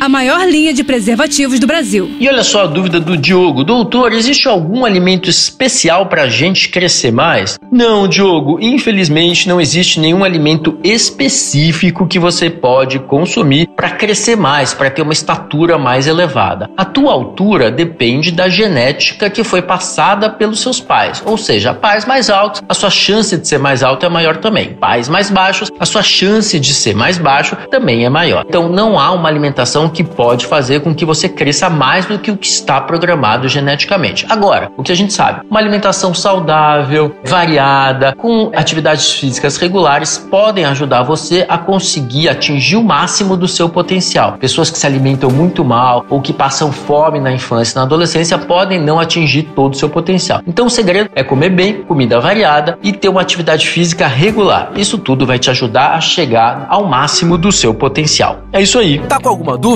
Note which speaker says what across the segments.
Speaker 1: a maior linha de preservativos do Brasil.
Speaker 2: E olha só a dúvida do Diogo. Doutor, existe algum alimento especial para a gente crescer mais? Não, Diogo. Infelizmente, não existe nenhum alimento específico que você pode consumir para crescer mais, para ter uma estatura mais elevada. A tua altura depende da genética que foi passada pelos seus pais. Ou seja, pais mais altos, a sua chance de ser mais alto é maior também. Pais mais baixos, a sua chance de ser mais baixo também é maior. Então, não há uma alimentação que pode fazer com que você cresça mais do que o que está programado geneticamente. Agora, o que a gente sabe, uma alimentação saudável, variada, com atividades físicas regulares podem ajudar você a conseguir atingir o máximo do seu potencial. Pessoas que se alimentam muito mal ou que passam fome na infância e na adolescência podem não atingir todo o seu potencial. Então o segredo é comer bem, comida variada e ter uma atividade física regular. Isso tudo vai te ajudar a chegar ao máximo do seu potencial. É isso aí.
Speaker 3: Tá com alguma dúvida?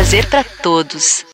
Speaker 4: Prazer pra todos.